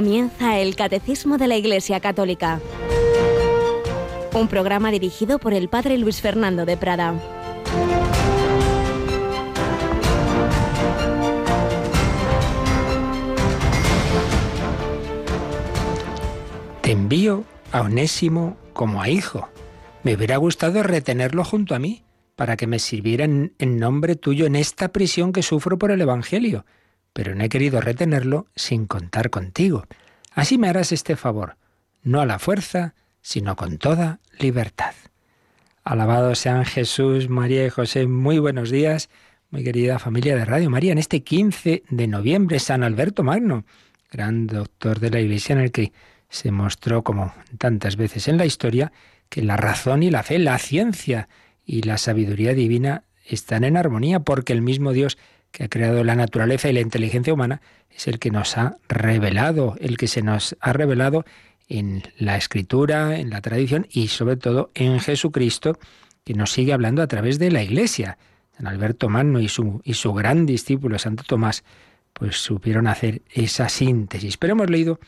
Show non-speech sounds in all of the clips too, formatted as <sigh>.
Comienza el Catecismo de la Iglesia Católica, un programa dirigido por el Padre Luis Fernando de Prada. Te envío a Onésimo como a hijo. Me hubiera gustado retenerlo junto a mí para que me sirviera en, nombre tuyo en esta prisión que sufro por el Evangelio, pero no he querido retenerlo sin contar contigo. Así me harás este favor, no a la fuerza, sino con toda libertad. Alabado sean Jesús, María y José. Muy buenos días, muy querida familia de Radio María. En este 15 de noviembre, San Alberto Magno, gran doctor de la Iglesia en el que se mostró, como tantas veces en la historia, que la razón y la fe, la ciencia y la sabiduría divina están en armonía porque el mismo Dios que ha creado la naturaleza y la inteligencia humana es el que nos ha revelado, el que se nos ha revelado en la escritura, en la tradición y sobre todo en Jesucristo, que nos sigue hablando a través de la Iglesia. San Alberto Magno y su, y su gran discípulo Santo Tomás, pues supieron hacer esa síntesis. Pero hemos leído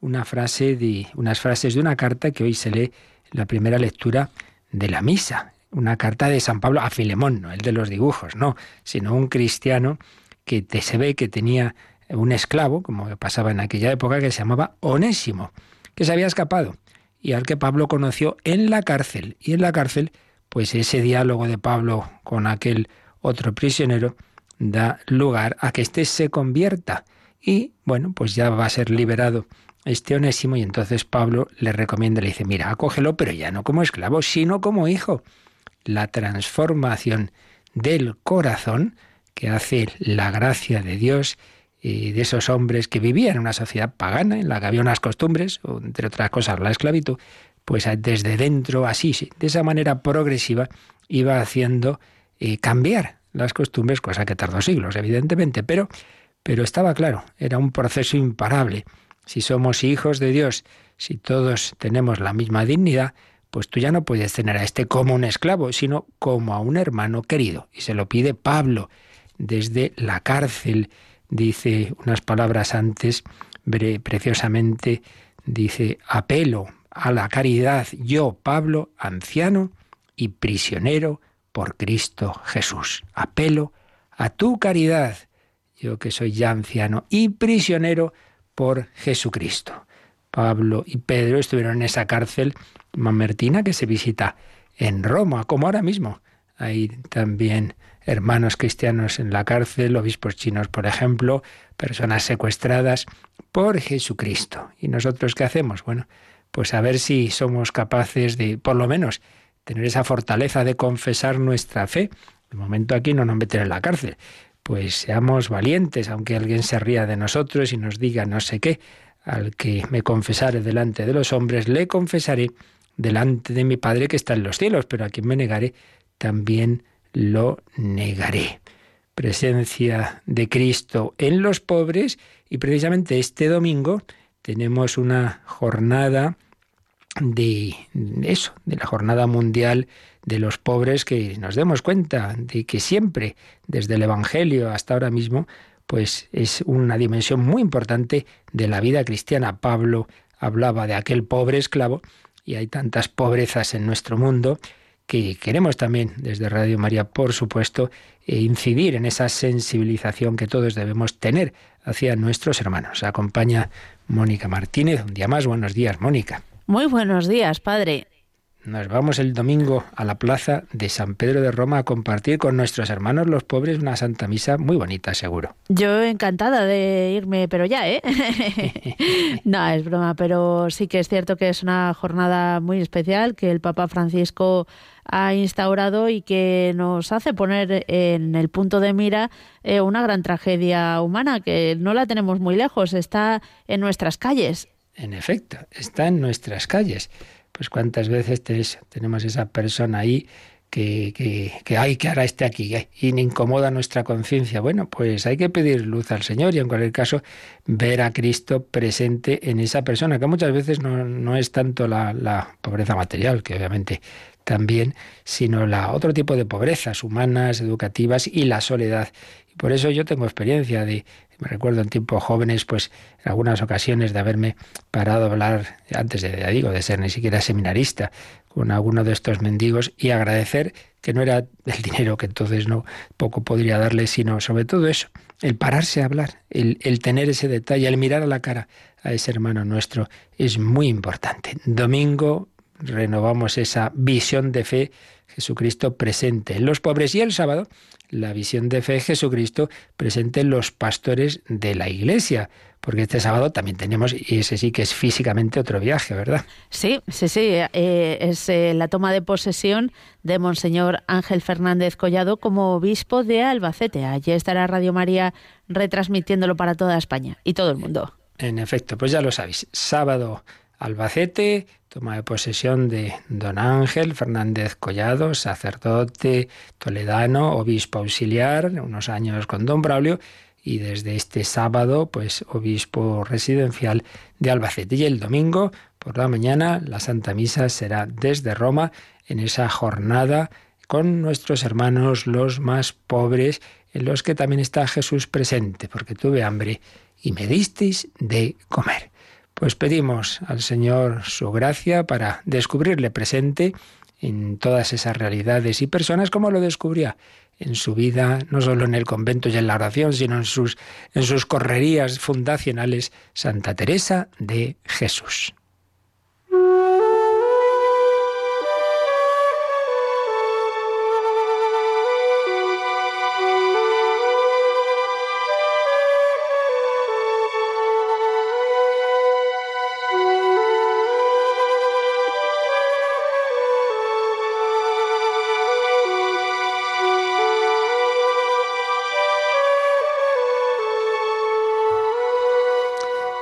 una frase de, unas frases de una carta que hoy se lee en la primera lectura de la misa una carta de San Pablo a Filemón, no el de los dibujos, no, sino un cristiano que te, se ve que tenía un esclavo, como pasaba en aquella época, que se llamaba Onésimo, que se había escapado y al que Pablo conoció en la cárcel. Y en la cárcel, pues ese diálogo de Pablo con aquel otro prisionero da lugar a que éste se convierta. Y bueno, pues ya va a ser liberado este onésimo y entonces Pablo le recomienda, le dice, mira, acógelo, pero ya no como esclavo, sino como hijo la transformación del corazón que hace la gracia de Dios y de esos hombres que vivían en una sociedad pagana en la que había unas costumbres, entre otras cosas la esclavitud, pues desde dentro, así, sí, de esa manera progresiva, iba haciendo eh, cambiar las costumbres, cosa que tardó siglos, evidentemente, pero, pero estaba claro, era un proceso imparable. Si somos hijos de Dios, si todos tenemos la misma dignidad, pues tú ya no puedes tener a este como un esclavo, sino como a un hermano querido. Y se lo pide Pablo desde la cárcel. Dice unas palabras antes, preciosamente, dice, apelo a la caridad, yo, Pablo, anciano y prisionero por Cristo Jesús. Apelo a tu caridad, yo que soy ya anciano y prisionero por Jesucristo. Pablo y Pedro estuvieron en esa cárcel mamertina que se visita en Roma, como ahora mismo. Hay también hermanos cristianos en la cárcel, obispos chinos, por ejemplo, personas secuestradas por Jesucristo. ¿Y nosotros qué hacemos? Bueno, pues a ver si somos capaces de, por lo menos, tener esa fortaleza de confesar nuestra fe. De momento aquí no nos meten en la cárcel. Pues seamos valientes, aunque alguien se ría de nosotros y nos diga no sé qué. Al que me confesare delante de los hombres, le confesaré delante de mi Padre que está en los cielos, pero a quien me negare, también lo negaré. Presencia de Cristo en los pobres y precisamente este domingo tenemos una jornada de eso, de la jornada mundial de los pobres, que nos demos cuenta de que siempre, desde el Evangelio hasta ahora mismo, pues es una dimensión muy importante de la vida cristiana. Pablo hablaba de aquel pobre esclavo y hay tantas pobrezas en nuestro mundo que queremos también desde Radio María, por supuesto, eh, incidir en esa sensibilización que todos debemos tener hacia nuestros hermanos. Acompaña Mónica Martínez. Un día más, buenos días, Mónica. Muy buenos días, padre. Nos vamos el domingo a la plaza de San Pedro de Roma a compartir con nuestros hermanos los pobres una santa misa muy bonita, seguro. Yo encantada de irme, pero ya, ¿eh? <laughs> no, es broma, pero sí que es cierto que es una jornada muy especial que el Papa Francisco ha instaurado y que nos hace poner en el punto de mira eh, una gran tragedia humana que no la tenemos muy lejos, está en nuestras calles. En efecto, está en nuestras calles pues cuántas veces tenemos esa persona ahí que, que, hay que hará este aquí y incomoda nuestra conciencia. Bueno, pues hay que pedir luz al Señor y en cualquier caso ver a Cristo presente en esa persona, que muchas veces no, no es tanto la, la, pobreza material, que obviamente también, sino la otro tipo de pobrezas humanas, educativas y la soledad. Y por eso yo tengo experiencia de, me recuerdo en tiempos jóvenes, pues en algunas ocasiones de haberme parado a hablar, antes de, digo, de ser ni siquiera seminarista, con alguno de estos mendigos y agradecer que no era el <laughs> dinero que entonces no poco podría darle, sino sobre todo eso, el pararse a hablar, el, el tener ese detalle, el mirar a la cara a ese hermano nuestro es muy importante. Domingo renovamos esa visión de fe Jesucristo presente en los pobres y el sábado la visión de fe Jesucristo presente en los pastores de la iglesia. Porque este sábado también tenemos, y ese sí que es físicamente otro viaje, ¿verdad? Sí, sí, sí. Eh, es eh, la toma de posesión de Monseñor Ángel Fernández Collado como obispo de Albacete. Allí estará Radio María retransmitiéndolo para toda España y todo el mundo. En efecto, pues ya lo sabéis. Sábado Albacete, toma de posesión de don Ángel Fernández Collado, sacerdote toledano, obispo auxiliar, unos años con don Braulio, y desde este sábado, pues obispo residencial de Albacete. Y el domingo, por la mañana, la Santa Misa será desde Roma, en esa jornada con nuestros hermanos los más pobres, en los que también está Jesús presente, porque tuve hambre y me disteis de comer. Pues pedimos al Señor su gracia para descubrirle presente en todas esas realidades y personas como lo descubría en su vida, no solo en el convento y en la oración, sino en sus, en sus correrías fundacionales, Santa Teresa de Jesús.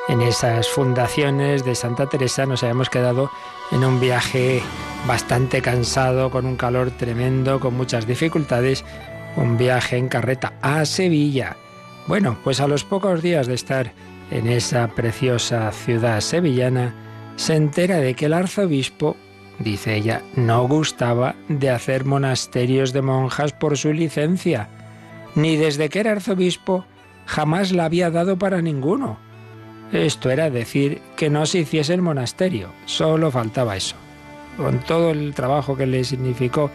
En esas fundaciones de Santa Teresa nos habíamos quedado en un viaje bastante cansado, con un calor tremendo, con muchas dificultades, un viaje en carreta a Sevilla. Bueno, pues a los pocos días de estar en esa preciosa ciudad sevillana, se entera de que el arzobispo, dice ella, no gustaba de hacer monasterios de monjas por su licencia, ni desde que era arzobispo jamás la había dado para ninguno. Esto era decir que no se hiciese el monasterio, solo faltaba eso. Con todo el trabajo que le significó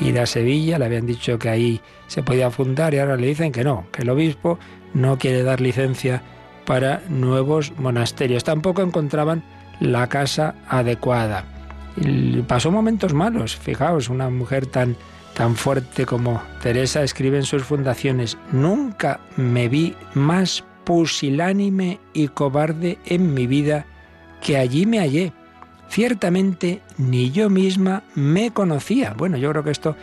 ir a Sevilla, le habían dicho que ahí se podía fundar y ahora le dicen que no, que el obispo no quiere dar licencia para nuevos monasterios. Tampoco encontraban la casa adecuada. Pasó momentos malos. Fijaos, una mujer tan, tan fuerte como Teresa escribe en sus fundaciones, nunca me vi más pusilánime y cobarde en mi vida que allí me hallé. Ciertamente ni yo misma me conocía. Bueno, yo creo que esto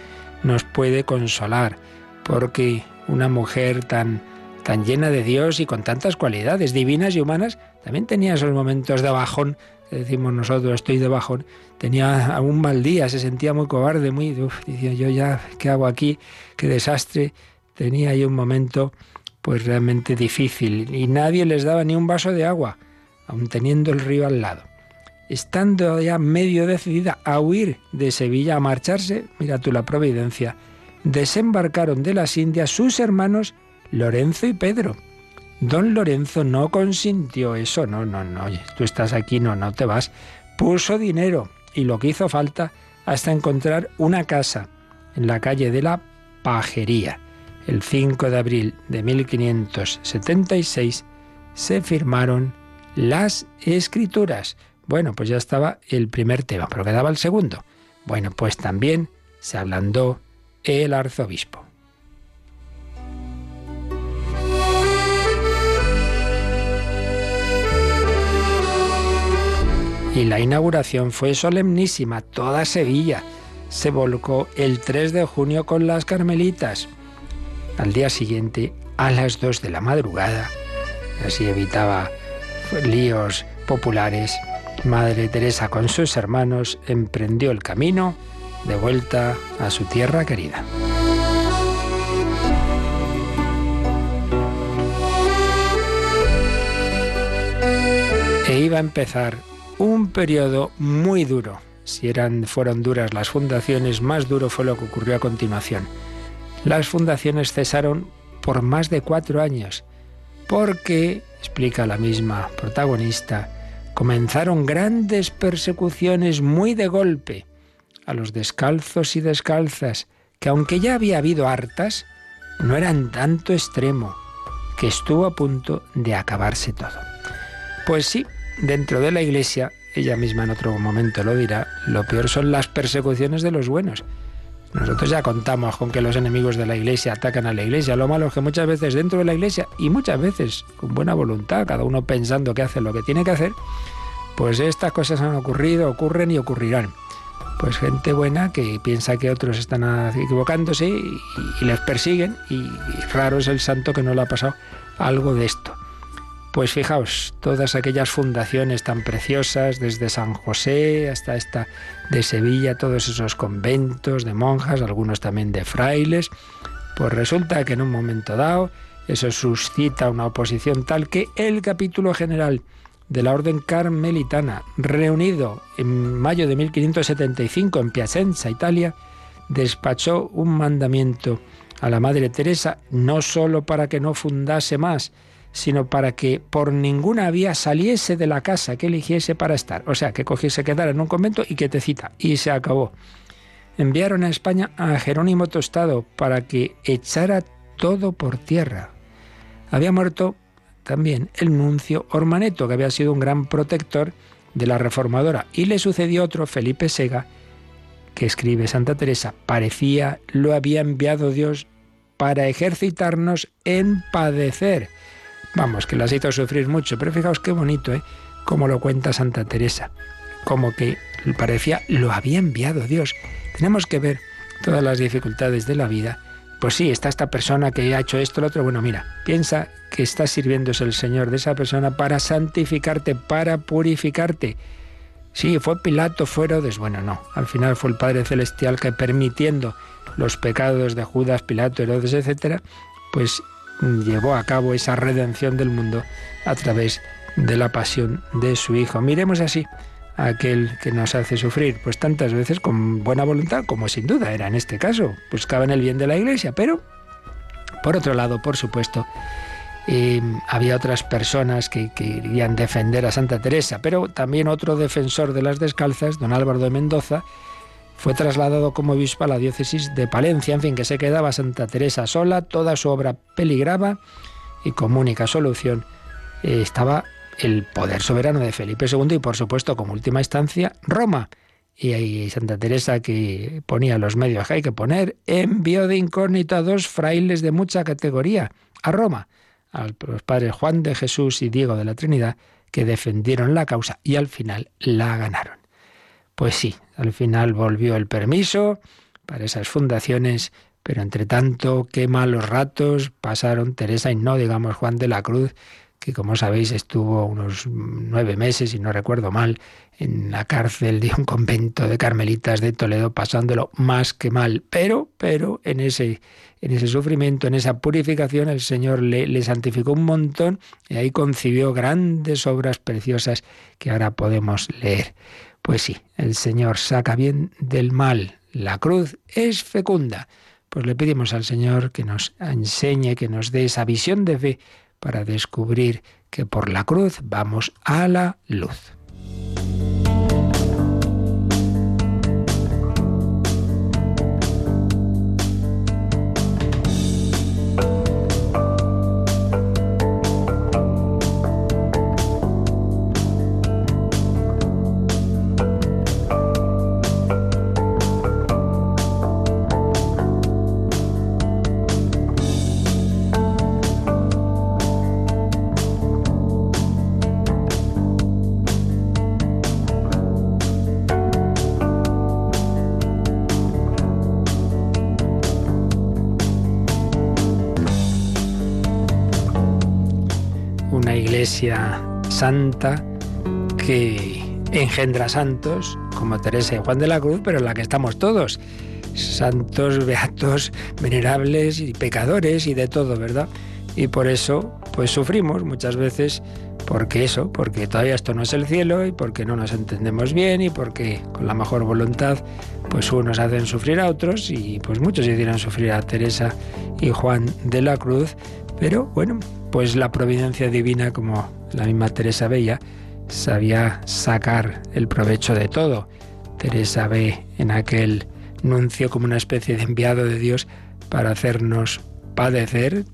nos puede consolar, porque una mujer tan tan llena de Dios y con tantas cualidades divinas y humanas, también tenía esos momentos de bajón, decimos nosotros, estoy de bajón, tenía un mal día, se sentía muy cobarde, muy, uf, decía yo ya, ¿qué hago aquí? Qué desastre. Tenía ahí un momento pues realmente difícil y nadie les daba ni un vaso de agua, aun teniendo el río al lado. Estando ya medio decidida a huir de Sevilla, a marcharse, mira tú la providencia, desembarcaron de las Indias sus hermanos Lorenzo y Pedro. Don Lorenzo no consintió eso, no, no, no, tú estás aquí, no, no te vas. Puso dinero y lo que hizo falta hasta encontrar una casa en la calle de la Pajería el 5 de abril de 1576 se firmaron las escrituras. Bueno, pues ya estaba el primer tema, pero quedaba el segundo. Bueno, pues también se ablandó el arzobispo. Y la inauguración fue solemnísima, toda Sevilla se volcó el 3 de junio con las Carmelitas. Al día siguiente, a las dos de la madrugada, así evitaba líos populares, Madre Teresa con sus hermanos emprendió el camino de vuelta a su tierra querida. E iba a empezar un periodo muy duro. Si eran, fueron duras las fundaciones, más duro fue lo que ocurrió a continuación las fundaciones cesaron por más de cuatro años, porque, explica la misma protagonista, comenzaron grandes persecuciones muy de golpe a los descalzos y descalzas, que aunque ya había habido hartas, no eran tanto extremo, que estuvo a punto de acabarse todo. Pues sí, dentro de la Iglesia, ella misma en otro momento lo dirá, lo peor son las persecuciones de los buenos. Nosotros ya contamos con que los enemigos de la Iglesia atacan a la Iglesia. Lo malo es que muchas veces dentro de la Iglesia, y muchas veces con buena voluntad, cada uno pensando que hace lo que tiene que hacer, pues estas cosas han ocurrido, ocurren y ocurrirán. Pues gente buena que piensa que otros están equivocándose y, les persiguen y raro es el santo que no le ha pasado algo de esto. Pues fijaos, todas aquellas fundaciones tan preciosas, desde San José hasta esta de Sevilla, todos esos conventos de monjas, algunos también de frailes, pues resulta que en un momento dado eso suscita una oposición tal que el capítulo general de la Orden Carmelitana, reunido en mayo de 1575 en Piacenza, Italia, despachó un mandamiento a la Madre Teresa no sólo para que no fundase más, sino para que por ninguna vía saliese de la casa que eligiese para estar. O sea, que cogiese, quedara en un convento y que te cita. Y se acabó. Enviaron a España a Jerónimo Tostado para que echara todo por tierra. Había muerto también el nuncio Ormaneto, que había sido un gran protector de la reformadora. Y le sucedió otro, Felipe Sega, que escribe Santa Teresa, parecía lo había enviado Dios para ejercitarnos en padecer Vamos, que las hizo sufrir mucho, pero fijaos qué bonito, ¿eh? Como lo cuenta Santa Teresa. Como que parecía lo había enviado Dios. Tenemos que ver todas las dificultades de la vida. Pues sí, está esta persona que ha hecho esto, lo otro. Bueno, mira, piensa que está sirviéndose el Señor de esa persona para santificarte, para purificarte. Sí, fue Pilato, fue Herodes. Bueno, no. Al final fue el Padre Celestial que permitiendo los pecados de Judas, Pilato, Herodes, etc., pues llevó a cabo esa redención del mundo a través de la pasión de su Hijo. Miremos así a aquel que nos hace sufrir, pues tantas veces con buena voluntad, como sin duda era en este caso, buscaban el bien de la Iglesia, pero por otro lado, por supuesto, eh, había otras personas que, que, querían defender a Santa Teresa, pero también otro defensor de las descalzas, don Álvaro de Mendoza, fue trasladado como obispo a la diócesis de Palencia, en fin, que se quedaba Santa Teresa sola, toda su obra peligraba y como única solución eh, estaba el poder soberano de Felipe II y por supuesto como última instancia Roma. Y ahí Santa Teresa que ponía los medios que hay que poner, envió de incógnito a dos frailes de mucha categoría a Roma, a los padres Juan de Jesús y Diego de la Trinidad, que defendieron la causa y al final la ganaron. Pues sí, al final volvió el permiso para esas fundaciones, pero entre tanto, qué malos ratos pasaron Teresa y no, digamos, Juan de la Cruz, que como sabéis estuvo unos nueve meses, y no recuerdo mal, en la cárcel de un convento de carmelitas de Toledo, pasándolo más que mal. Pero, pero en ese, en ese sufrimiento, en esa purificación, el Señor le, le santificó un montón y ahí concibió grandes obras preciosas que ahora podemos leer. Pues sí, el Señor saca bien del mal. La cruz es fecunda. Pues le pedimos al Señor que nos enseñe, que nos dé esa visión de fe para descubrir que por la cruz vamos a la luz. Santa que engendra santos, como Teresa y Juan de la Cruz, pero en la que estamos todos. Santos, beatos, venerables y pecadores y de todo, ¿verdad? Y por eso, pues sufrimos muchas veces porque eso, porque todavía esto no es el cielo y porque no nos entendemos bien y porque con la mejor voluntad pues unos hacen sufrir a otros y pues muchos hicieron sufrir a Teresa y Juan de la Cruz, pero bueno, pues la providencia divina como la misma Teresa veía sabía sacar el provecho de todo. Teresa ve en aquel nuncio como una especie de enviado de Dios para hacernos padecer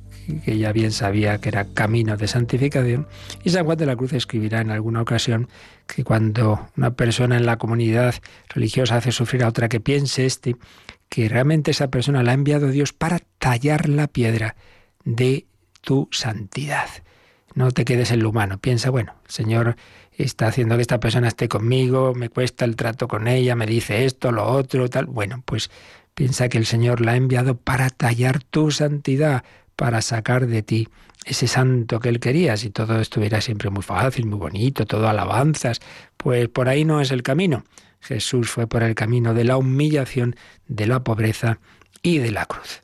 que ya bien sabía que era camino de santificación. Y San Juan de la Cruz escribirá en alguna ocasión que cuando una persona en la comunidad religiosa hace sufrir a otra, que piense este, que realmente esa persona la ha enviado Dios para tallar la piedra de tu santidad. No te quedes en lo humano. Piensa, bueno, el Señor está haciendo que esta persona esté conmigo, me cuesta el trato con ella, me dice esto, lo otro, tal. Bueno, pues piensa que el Señor la ha enviado para tallar tu santidad, para sacar de ti ese santo que él quería. Si todo estuviera siempre muy fácil, muy bonito, todo alabanzas, pues por ahí no es el camino. Jesús fue por el camino de la humillación, de la pobreza y de la cruz.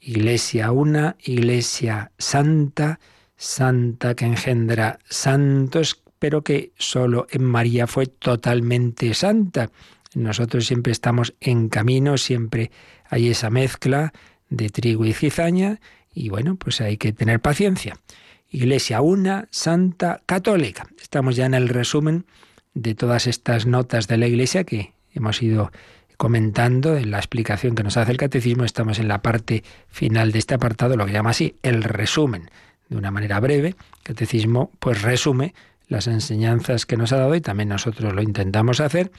Iglesia una, iglesia santa, santa que engendra santos, pero que solo en María fue totalmente santa. Nosotros siempre estamos en camino, siempre hay esa mezcla de trigo y cizaña, y bueno, pues hay que tener paciencia. Iglesia una, santa, católica. Estamos ya en el resumen de todas estas notas de la Iglesia que hemos ido comentando en la explicación que nos hace el catecismo. Estamos en la parte final de este apartado, lo que llama así el resumen. De una manera breve, el catecismo pues resume las enseñanzas que nos ha dado y también nosotros lo intentamos hacer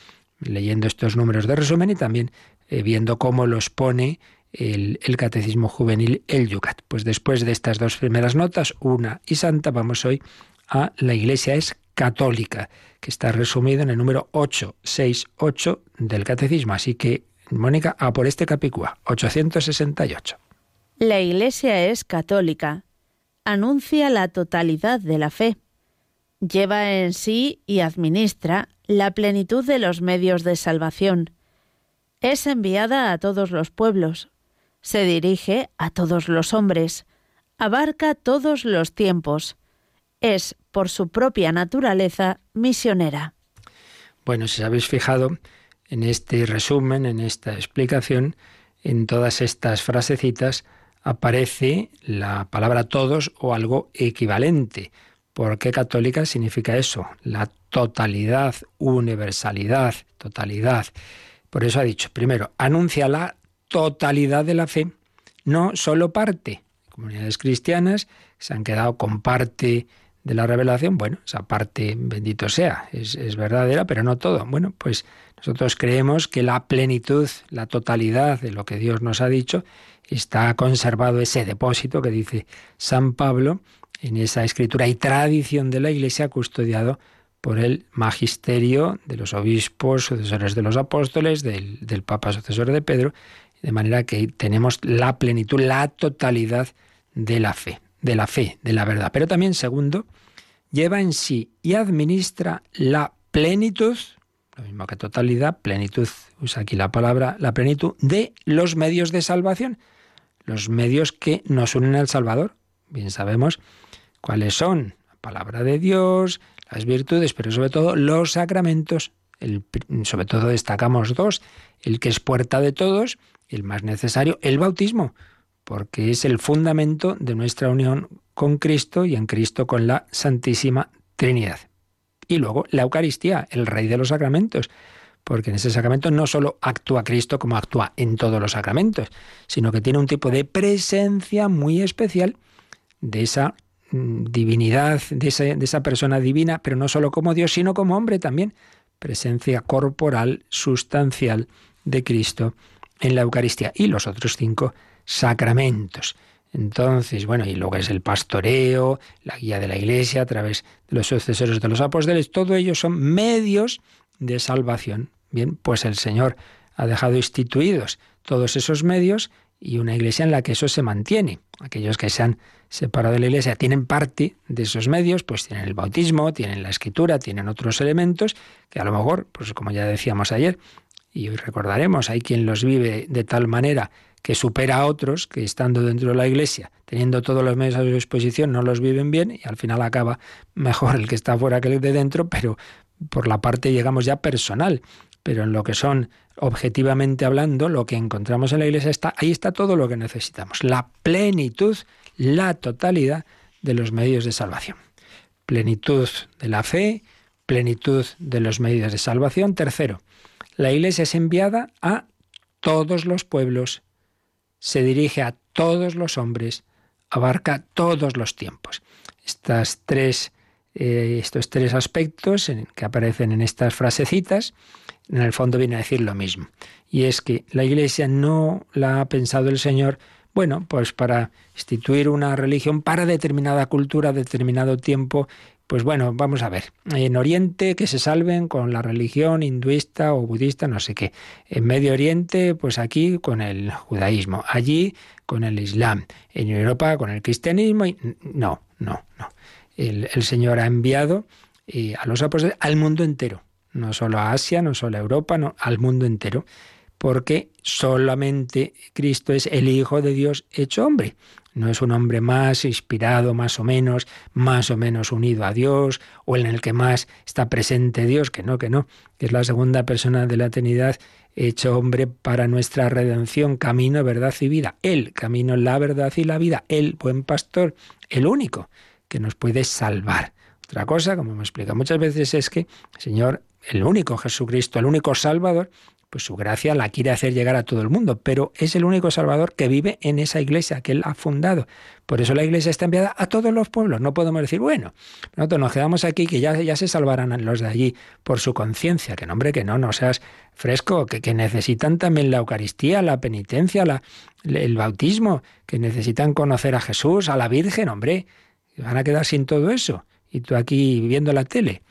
leyendo estos números de resumen y también eh, viendo cómo los pone el, Catecismo Juvenil, el Yucat. Pues después de estas dos primeras notas, una y santa, vamos hoy a la Iglesia es católica, que está resumido en el número 868 del Catecismo. Así que, Mónica, a por este capicúa, 868. La Iglesia es católica. Anuncia la totalidad de la fe. Lleva en sí y administra la plenitud de los medios de salvación. Es enviada a todos los pueblos, se dirige a todos los hombres, abarca todos los tiempos, es, por su propia naturaleza, misionera. Bueno, si os habéis fijado en este resumen, en esta explicación, en todas estas frasecitas aparece la palabra todos o algo equivalente. ¿Por qué católica significa eso? La totalidad, universalidad, totalidad. Por eso ha dicho, primero, anuncia la totalidad de la fe, no solo parte. Comunidades cristianas se han quedado con parte de la revelación, bueno, esa parte, bendito sea, es, es, verdadera, pero no todo. Bueno, pues nosotros creemos que la plenitud, la totalidad de lo que Dios nos ha dicho, está conservado ese depósito que dice San Pablo en esa escritura y tradición de la Iglesia custodiado por el magisterio de los obispos, sucesores de los apóstoles, del, del Papa sucesor de Pedro, de manera que tenemos la plenitud, la totalidad de la fe, de la fe, de la verdad. Pero también, segundo, lleva en sí y administra la plenitud, lo mismo que totalidad, plenitud, usa aquí la palabra, la plenitud de los medios de salvación, los medios que nos unen al Salvador. Bien sabemos cuáles son la palabra de Dios, las virtudes, pero sobre todo los sacramentos. sobre todo destacamos dos, el que es puerta de todos el más necesario, el bautismo, porque es el fundamento de nuestra unión con Cristo y en Cristo con la Santísima Trinidad. Y luego la Eucaristía, el rey de los sacramentos, porque en ese sacramento no solo actúa Cristo como actúa en todos los sacramentos, sino que tiene un tipo de presencia muy especial de esa mm, divinidad, de esa, de esa persona divina, pero no solo como Dios, sino como hombre también, presencia corporal, sustancial de Cristo en la Eucaristía y los otros cinco sacramentos. Entonces, bueno, y luego es el pastoreo, la guía de la Iglesia a través de los sucesores de los apóstoles, todo ello son medios de salvación. Bien, pues el Señor ha dejado instituidos todos esos medios y una iglesia en la que eso se mantiene. Aquellos que se han separado de la iglesia tienen parte de esos medios, pues tienen el bautismo, tienen la escritura, tienen otros elementos que a lo mejor, pues como ya decíamos ayer, y hoy recordaremos, hay quien los vive de tal manera que supera a otros que estando dentro de la Iglesia, teniendo todos los medios a su disposición, no los viven bien y al final acaba mejor el que está fuera que el de dentro, pero por la parte, llegamos ya personal. Pero en lo que son objetivamente hablando, lo que encontramos en la Iglesia está, ahí está todo lo que necesitamos, la plenitud, la totalidad de los medios de salvación. Plenitud de la fe, plenitud de los medios de salvación. Tercero, la Iglesia es enviada a todos los pueblos, se dirige a todos los hombres, abarca todos los tiempos. Estas tres, eh, estos tres aspectos que aparecen en estas frasecitas, en el fondo viene a decir lo mismo. Y es que la Iglesia no la ha pensado el Señor bueno, pues para instituir una religión para determinada cultura, determinado tiempo, pues bueno, vamos a ver. En Oriente que se salven con la religión hinduista o budista, no sé qué. En Medio Oriente, pues aquí con el judaísmo. Allí con el islam. En Europa con el cristianismo. Y... No, no, no. El, Señor ha enviado eh, a los apóstoles al mundo entero. No solo a Asia, no solo a Europa, no, al mundo entero porque solamente Cristo es el Hijo de Dios hecho hombre. No es un hombre más inspirado, más o menos, más o menos unido a Dios, o en el que más está presente Dios, que no, que no, que es la segunda persona de la Trinidad hecho hombre para nuestra redención, camino, verdad y vida. El camino, la verdad y la vida, el buen pastor, el único que nos puede salvar. Otra cosa, como me explica muchas veces, es que Señor, el único Jesucristo, el único Salvador, pues su gracia la quiere hacer llegar a todo el mundo, pero es el único Salvador que vive en esa iglesia que él ha fundado. Por eso la iglesia está enviada a todos los pueblos. No podemos decir, bueno, nosotros nos quedamos aquí, que ya, se salvarán los de allí por su conciencia. Que nombre, que no, no seas fresco, que, que necesitan también la Eucaristía, la penitencia, la, el bautismo, que necesitan conocer a Jesús, a la Virgen, hombre. Van a quedar sin todo eso. Y tú aquí viendo la tele.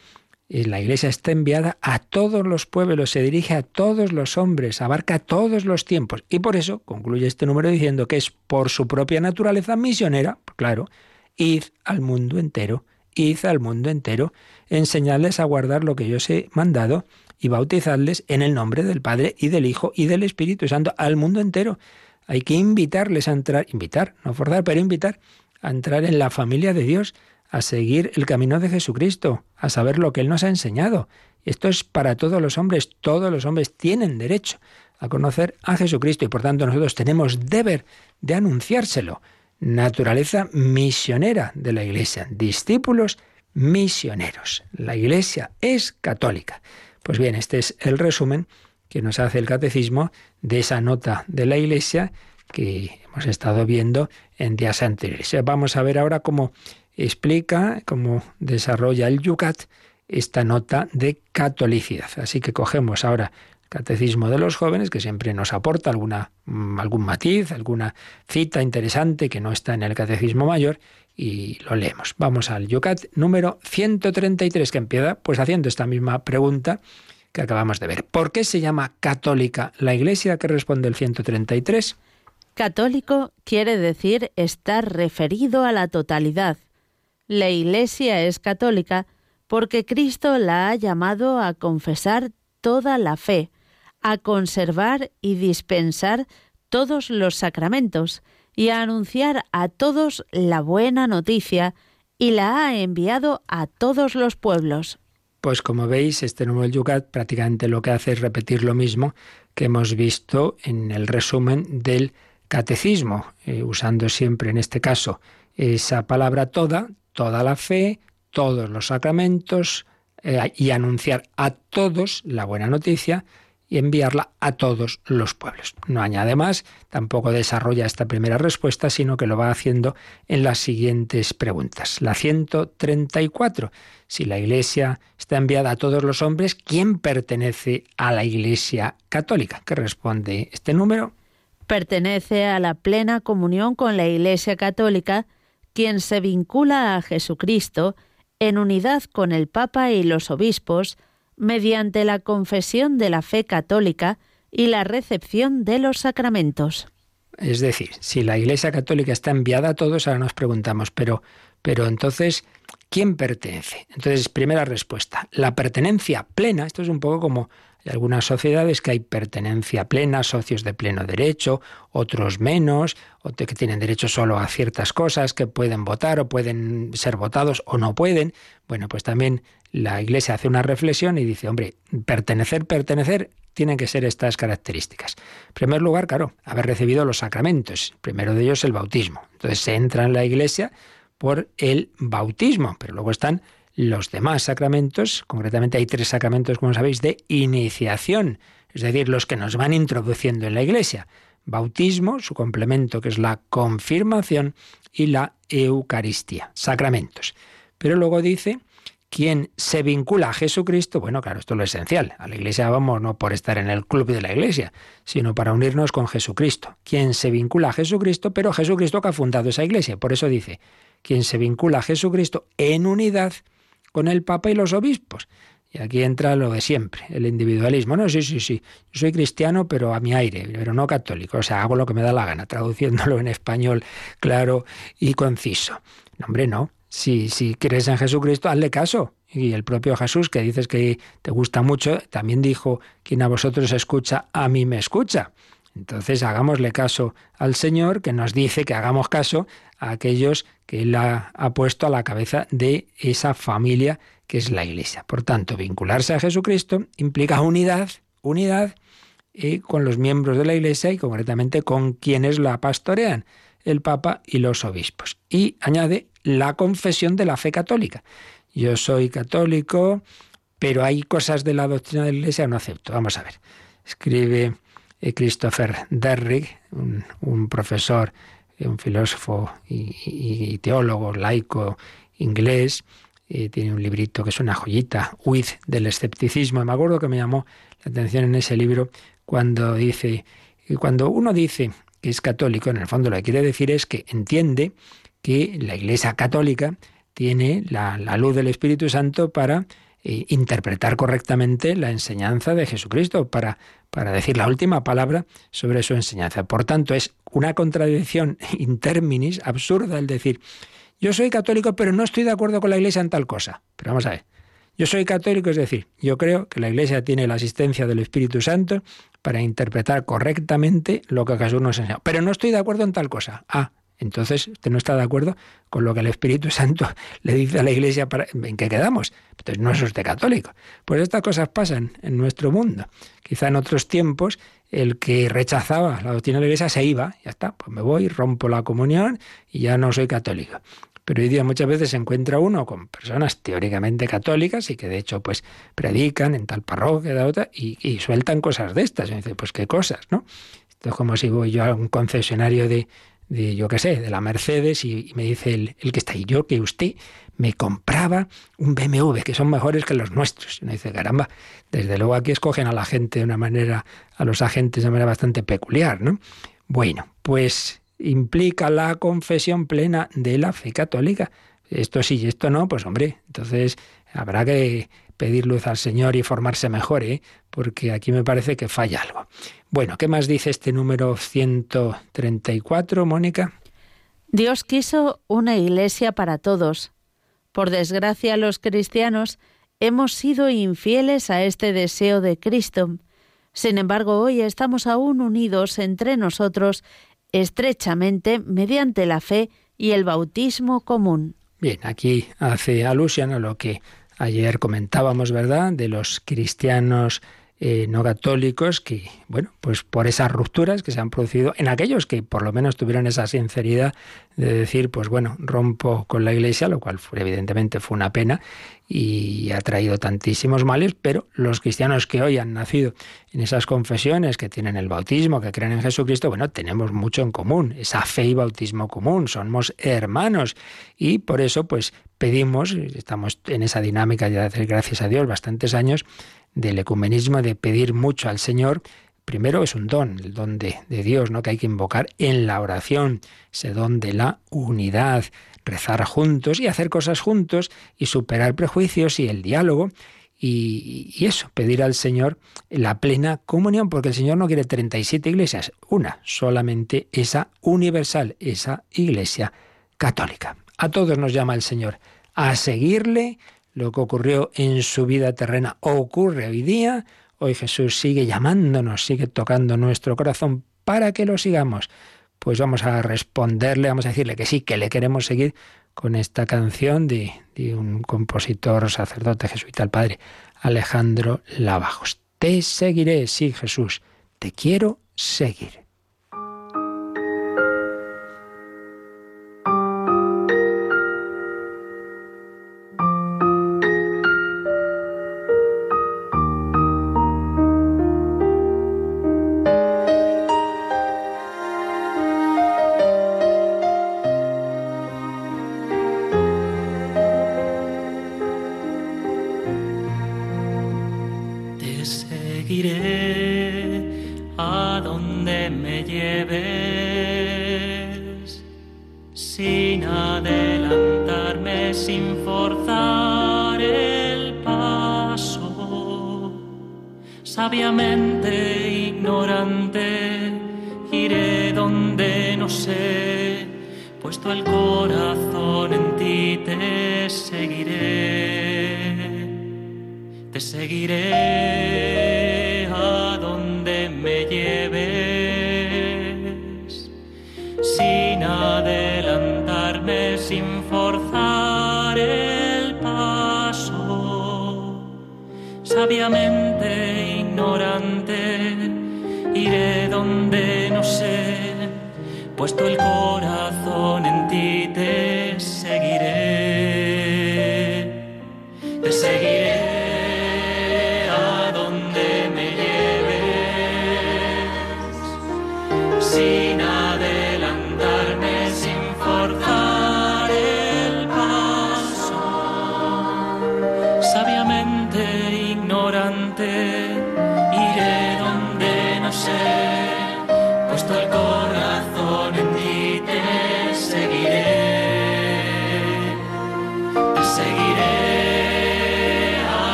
La Iglesia está enviada a todos los pueblos, se dirige a todos los hombres, abarca todos los tiempos. Y por eso concluye este número diciendo que es por su propia naturaleza misionera, claro, id al mundo entero, id al mundo entero, enseñadles a guardar lo que yo os he mandado y bautizadles en el nombre del Padre y del Hijo y del Espíritu Santo al mundo entero. Hay que invitarles a entrar, invitar, no forzar, pero invitar a entrar en la familia de Dios a seguir el camino de Jesucristo, a saber lo que Él nos ha enseñado. Esto es para todos los hombres, todos los hombres tienen derecho a conocer a Jesucristo y por tanto nosotros tenemos deber de anunciárselo. Naturaleza misionera de la Iglesia, discípulos misioneros. La Iglesia es católica. Pues bien, este es el resumen que nos hace el catecismo de esa nota de la Iglesia que hemos estado viendo en días anteriores. Vamos a ver ahora cómo explica cómo desarrolla el Yucat esta nota de catolicidad. Así que cogemos ahora el Catecismo de los Jóvenes, que siempre nos aporta alguna, mm, algún matiz, alguna cita interesante que no está en el Catecismo Mayor, y lo leemos. Vamos al Yucat número 133, que empieza pues haciendo esta misma pregunta que acabamos de ver. ¿Por qué se llama católica la Iglesia? que responde el 133? Católico quiere decir estar referido a la totalidad la Iglesia es católica porque Cristo la ha llamado a confesar toda la fe, a conservar y dispensar todos los sacramentos y a anunciar a todos la buena noticia y la ha enviado a todos los pueblos. Pues como veis, este del Yucat prácticamente lo que hace es repetir lo mismo que hemos visto en el resumen del catecismo, eh, usando siempre en este caso esa palabra toda, toda la fe, todos los sacramentos eh, y anunciar a todos la buena noticia y enviarla a todos los pueblos. No añade más, tampoco desarrolla esta primera respuesta, sino que lo va haciendo en las siguientes preguntas. La 134. Si la Iglesia está enviada a todos los hombres, ¿quién pertenece a la Iglesia católica? ¿Qué responde este número? Pertenece a la plena comunión con la Iglesia católica quien se vincula a Jesucristo en unidad con el Papa y los obispos mediante la confesión de la fe católica y la recepción de los sacramentos. Es decir, si la Iglesia Católica está enviada a todos, ahora nos preguntamos, pero, pero entonces, ¿Quién pertenece? Entonces, primera respuesta, la pertenencia plena, esto es un poco como hay algunas sociedades que hay pertenencia plena, socios de pleno derecho, otros menos, o que tienen derecho solo a ciertas cosas, que pueden votar o pueden ser votados o no pueden. Bueno, pues también la Iglesia hace una reflexión y dice, hombre, pertenecer, pertenecer, tienen que ser estas características. En primer lugar, claro, haber recibido los sacramentos. El primero de ellos el bautismo. Entonces se entra en la Iglesia por el bautismo, pero luego están los demás sacramentos, concretamente hay tres sacramentos, como sabéis, de iniciación, es decir, los que nos van introduciendo en la Iglesia. Bautismo, su complemento que es la confirmación y la Eucaristía, sacramentos. Pero luego dice, quien se vincula a Jesucristo, bueno, claro, esto es lo esencial. A la iglesia vamos no por estar en el club de la iglesia, sino para unirnos con Jesucristo. Quien se vincula a Jesucristo, pero Jesucristo que ha fundado esa iglesia. Por eso dice, quien se vincula a Jesucristo en unidad con el Papa y los obispos. Y aquí entra lo de siempre, el individualismo. No, sí, sí, sí. Yo soy cristiano, pero a mi aire, pero no católico. O sea, hago lo que me da la gana, traduciéndolo en español claro y conciso. No, hombre, no. Si, si crees en Jesucristo, hazle caso. Y el propio Jesús, que dices que te gusta mucho, también dijo, quien a vosotros escucha, a mí me escucha. Entonces hagámosle caso al Señor, que nos dice que hagamos caso a aquellos que Él ha, puesto a la cabeza de esa familia que es la Iglesia. Por tanto, vincularse a Jesucristo implica unidad, unidad eh, con los miembros de la Iglesia y concretamente con quienes la pastorean, el Papa y los obispos. Y añade la confesión de la fe católica. Yo soy católico, pero hay cosas de la doctrina de la Iglesia que no acepto. Vamos a ver. Escribe Christopher Derrick, un profesor un filósofo y, teólogo laico inglés, eh, tiene un librito que es una joyita, Huid del escepticismo. Me acuerdo que me llamó la atención en ese libro cuando dice, cuando uno dice que es católico, en el fondo lo que quiere decir es que entiende que la Iglesia católica tiene la, luz del Espíritu Santo para eh, interpretar correctamente la enseñanza de Jesucristo, para, para decir la última palabra sobre su enseñanza. Por tanto, es una contradicción <laughs> interminis absurda el decir, yo soy católico, pero no estoy de acuerdo con la Iglesia en tal cosa. Pero vamos a ver. Yo soy católico, es decir, yo creo que la Iglesia tiene la asistencia del Espíritu Santo para interpretar correctamente lo que Jesús nos enseñó. Pero no estoy de acuerdo en tal cosa. Ah, entonces usted no está de acuerdo con lo que el Espíritu <laughs> Santo le dice a la Iglesia para, en qué quedamos. Entonces no es usted católico. Pues estas cosas pasan en nuestro mundo. Quizá en otros tiempos el que rechazaba la doctrina de la Iglesia se iba, ya está, pues me voy, rompo la comunión y ya no soy católico. Pero hoy día muchas veces se encuentra uno con personas teóricamente católicas y que de hecho pues predican en tal parroquia, de otra, y, sueltan cosas de estas. Y dice, pues qué cosas, ¿no? Esto es como si voy yo a un concesionario de, de yo qué sé, de la Mercedes y, me dice el, que está ahí, yo que usted me compraba un BMW, que son mejores que los nuestros. Y uno dice, caramba, desde luego aquí escogen a la gente de una manera, a los agentes de una manera bastante peculiar, ¿no? Bueno, pues implica la confesión plena de la fe católica. Esto sí y esto no, pues hombre, entonces habrá que pedir luz al Señor y formarse mejor, ¿eh? porque aquí me parece que falla algo. Bueno, ¿qué más dice este número 134, Mónica? Dios quiso una iglesia para todos. Por desgracia, los cristianos hemos sido infieles a este deseo de Cristo. Sin embargo, hoy estamos aún unidos entre nosotros estrechamente mediante la fe y el bautismo común. Bien, aquí hace alusión a lo que ayer comentábamos, ¿verdad?, de los cristianos eh, no católicos que, bueno, pues por esas rupturas que se han producido en aquellos que por lo menos tuvieron esa sinceridad de decir, pues bueno, rompo con la Iglesia, lo cual fue, evidentemente fue una pena y ha traído tantísimos males, pero los cristianos que hoy han nacido en esas confesiones, que tienen el bautismo, que creen en Jesucristo, bueno, tenemos mucho en común, esa fe y bautismo común, somos hermanos y por eso pues pedimos, estamos en esa dinámica de hacer gracias a Dios bastantes años, del ecumenismo, de pedir mucho al Señor, primero es un don, el don de, Dios, ¿no? que hay que invocar en la oración, ese don de la unidad, rezar juntos y hacer cosas juntos y superar prejuicios y el diálogo. Y, y, eso, pedir al Señor la plena comunión, porque el Señor no quiere 37 iglesias, una, solamente esa universal, esa iglesia católica. A todos nos llama el Señor a seguirle. Lo que ocurrió en su vida terrena ocurre hoy día. Hoy Jesús sigue llamándonos, sigue tocando nuestro corazón para que lo sigamos. Pues vamos a responderle, vamos a decirle que sí, que le queremos seguir con esta canción de, un compositor sacerdote jesuita, el padre Alejandro Lavajos. Te seguiré, sí Jesús, te quiero seguir. iré a donde me lleves, sin adelantarme, sin forzar el paso, sabiamente ignorante, iré donde no sé, puesto el corazón en ti te seguiré, te seguiré. puesto el corazón.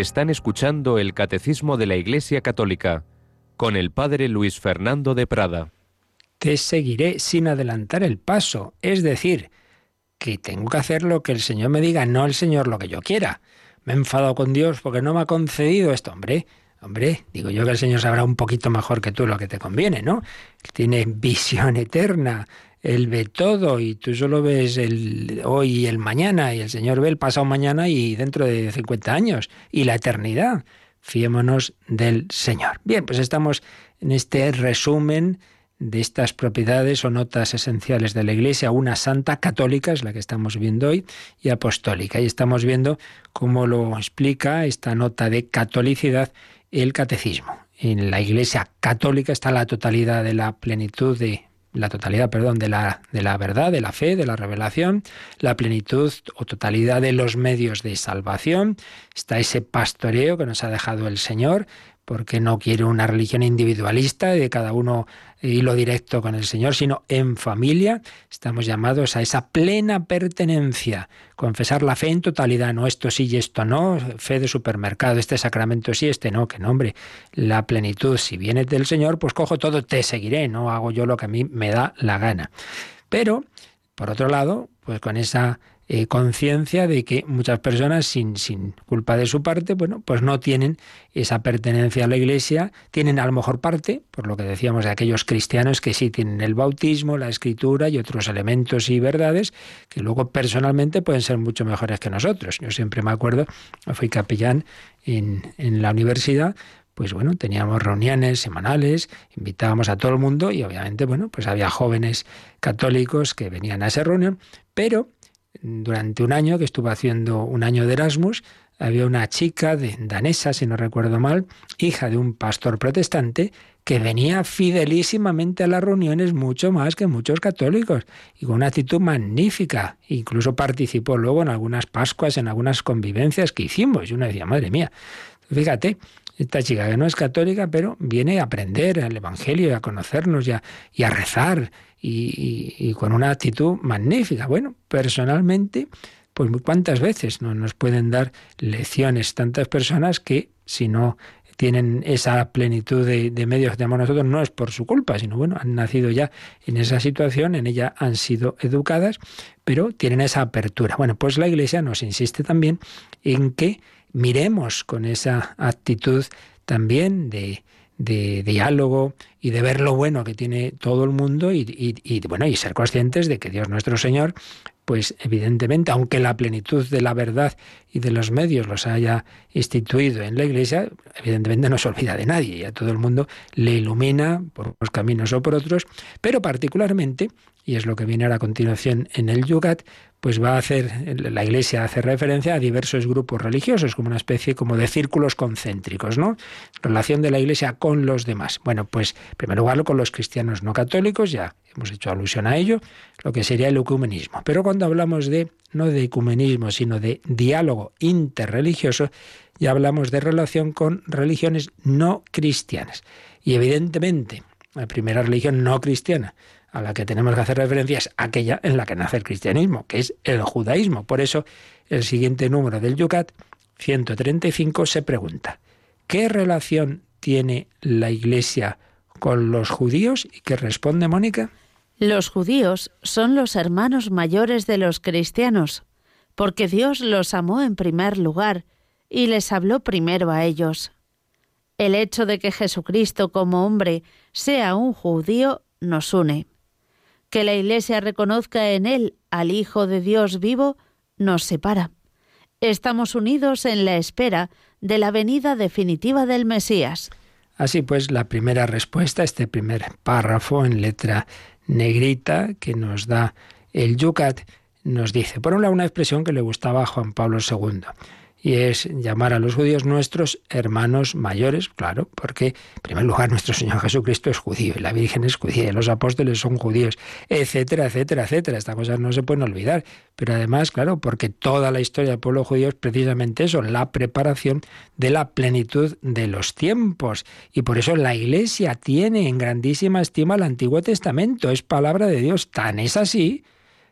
Están escuchando el Catecismo de la Iglesia Católica con el Padre Luis Fernando de Prada. Te seguiré sin adelantar el paso, es decir, que tengo que hacer lo que el Señor me diga, no el Señor lo que yo quiera. Me he enfadado con Dios porque no me ha concedido esto, hombre. Hombre, digo yo que el Señor sabrá un poquito mejor que tú lo que te conviene, ¿no? tiene <laughs> visión eterna, él ve todo y tú solo ves el hoy y el mañana y el Señor ve el pasado mañana y dentro de 50 años y la eternidad. Fiémonos del Señor. Bien, pues estamos en este resumen de estas propiedades o notas esenciales de la Iglesia, una santa católica, es la que estamos viendo hoy, y apostólica. Y estamos viendo cómo lo explica esta nota de catolicidad el catecismo. En la Iglesia católica está la totalidad de la plenitud de la totalidad, perdón, de la, de la verdad, de la fe, de la revelación, la plenitud o totalidad de los medios de salvación. Está ese pastoreo que nos ha dejado el Señor porque no quiere una religión individualista de cada uno hilo directo con el Señor, sino en familia. Estamos llamados a esa plena pertenencia, confesar la fe en totalidad, no esto sí y esto no, fe de supermercado, este sacramento sí, este no, que nombre, la plenitud, si viene del Señor, pues cojo todo, te seguiré, no hago yo lo que a mí me da la gana. Pero, por otro lado, pues con esa eh, conciencia de que muchas personas sin, sin culpa de su parte, bueno, pues no tienen esa pertenencia a la Iglesia, tienen a lo mejor parte, por lo que decíamos de aquellos cristianos que sí tienen el bautismo, la escritura y otros elementos y verdades que luego personalmente pueden ser mucho mejores que nosotros. Yo siempre me acuerdo, fui capellán en, en la universidad, pues bueno, teníamos reuniones semanales, invitábamos a todo el mundo y obviamente, bueno, pues había jóvenes católicos que venían a esa reunión, pero durante un año que estuve haciendo un año de Erasmus, había una chica de, danesa, si no recuerdo mal, hija de un pastor protestante, que venía fidelísimamente a las reuniones mucho más que muchos católicos y con una actitud magnífica. Incluso participó luego en algunas Pascuas, en algunas convivencias que hicimos. Y uno decía, madre mía, fíjate, esta chica que no es católica, pero viene a aprender el Evangelio y a conocernos y a rezar y, con una actitud magnífica. Bueno, personalmente, pues cuántas veces no nos pueden dar lecciones tantas personas que si no tienen esa plenitud de, medios que tenemos nosotros, no es por su culpa, sino bueno, han nacido ya en esa situación, en ella han sido educadas, pero tienen esa apertura. Bueno, pues la Iglesia nos insiste también en que miremos con esa actitud también de, diálogo y de ver lo bueno que tiene todo el mundo y, bueno y ser conscientes de que Dios nuestro Señor pues evidentemente aunque la plenitud de la verdad y de los medios los haya instituido en la Iglesia evidentemente no se olvida de nadie y a todo el mundo le ilumina por unos caminos o por otros pero particularmente y es lo que viene ahora a continuación en el Yugat, pues va a hacer, la Iglesia hace referencia a diversos grupos religiosos, como una especie como de círculos concéntricos, ¿no? Relación de la Iglesia con los demás. Bueno, pues en primer lugar con los cristianos no católicos, ya hemos hecho alusión a ello, lo que sería el ecumenismo. Pero cuando hablamos de, no de ecumenismo, sino de diálogo interreligioso, ya hablamos de relación con religiones no cristianas. Y evidentemente, la primera religión no cristiana a la que tenemos que hacer referencia es aquella en la que nace el cristianismo, que es el judaísmo. Por eso, el siguiente número del Yucat, 135, se pregunta, ¿qué relación tiene la Iglesia con los judíos? ¿Y qué responde Mónica? Los judíos son los hermanos mayores de los cristianos, porque Dios los amó en primer lugar y les habló primero a ellos. El hecho de que Jesucristo como hombre sea un judío nos une. Que la Iglesia reconozca en él al Hijo de Dios vivo nos separa. Estamos unidos en la espera de la venida definitiva del Mesías. Así pues, la primera respuesta, este primer párrafo en letra negrita que nos da el Yucat, nos dice, por un lado, una expresión que le gustaba a Juan Pablo II y es llamar a los judíos nuestros hermanos mayores, claro, porque en primer lugar nuestro Señor Jesucristo es judío y la Virgen es judía y los apóstoles son judíos, etcétera, etcétera, etcétera. Estas cosas no se pueden olvidar, pero además, claro, porque toda la historia del pueblo judío es precisamente eso, la preparación de la plenitud de los tiempos. Y por eso la Iglesia tiene en grandísima estima el Antiguo Testamento, es palabra de Dios, tan es así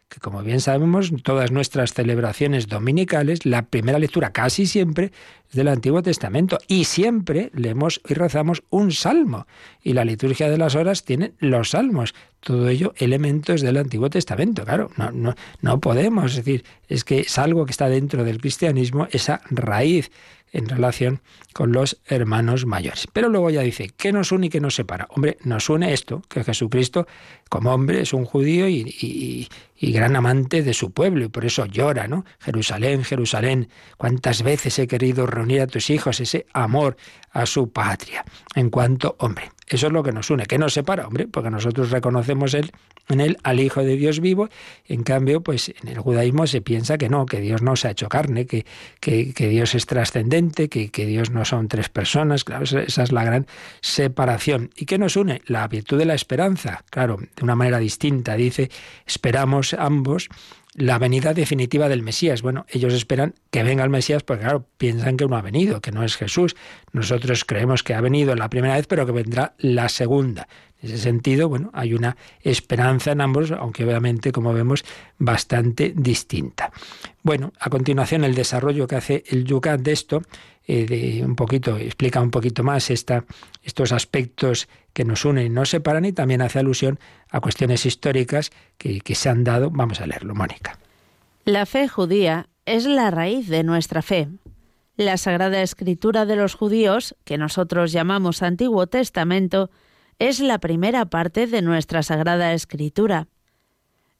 que como bien sabemos, todas nuestras celebraciones dominicales, la primera lectura casi siempre es del Antiguo Testamento y siempre leemos y rezamos un salmo. Y la liturgia de las horas tiene los salmos. Todo ello elementos del Antiguo Testamento. Claro, no, no, no podemos decir, es que es algo que está dentro del cristianismo, esa raíz en relación con los hermanos mayores. Pero luego ya dice, ¿qué nos une y qué nos separa? Hombre, nos une esto, que Jesucristo como hombre es un judío y, y, gran amante de su pueblo y por eso llora, ¿no? Jerusalén, Jerusalén, cuántas veces he querido reunir a tus hijos, ese amor a su patria. En cuanto, hombre, eso es lo que nos une. ¿Qué nos separa? Hombre, porque nosotros reconocemos en él al Hijo de Dios vivo. En cambio, pues en el judaísmo se piensa que no, que Dios no se ha hecho carne, que, que, Dios es trascendente, que, que, Dios no son tres personas. Claro, esa es la gran separación. ¿Y qué nos une? La virtud de la esperanza. Claro, de una manera distinta. Dice, esperamos ambos la venida definitiva del Mesías. Bueno, ellos esperan que venga el Mesías porque, claro, piensan que no ha venido, que no es Jesús. Nosotros creemos que ha venido la primera vez, pero que vendrá la segunda. En ese sentido, bueno, hay una esperanza en ambos, aunque obviamente, como vemos, bastante distinta. Bueno, a continuación el desarrollo que hace el Yucat de esto, eh, de un poquito, explica un poquito más esta, estos aspectos que nos unen y nos separan y también hace alusión a cuestiones históricas que, que se han dado. Vamos a leerlo, Mónica. La fe judía es la raíz de nuestra fe. La Sagrada Escritura de los judíos, que nosotros llamamos Antiguo Testamento, es la primera parte de nuestra Sagrada Escritura.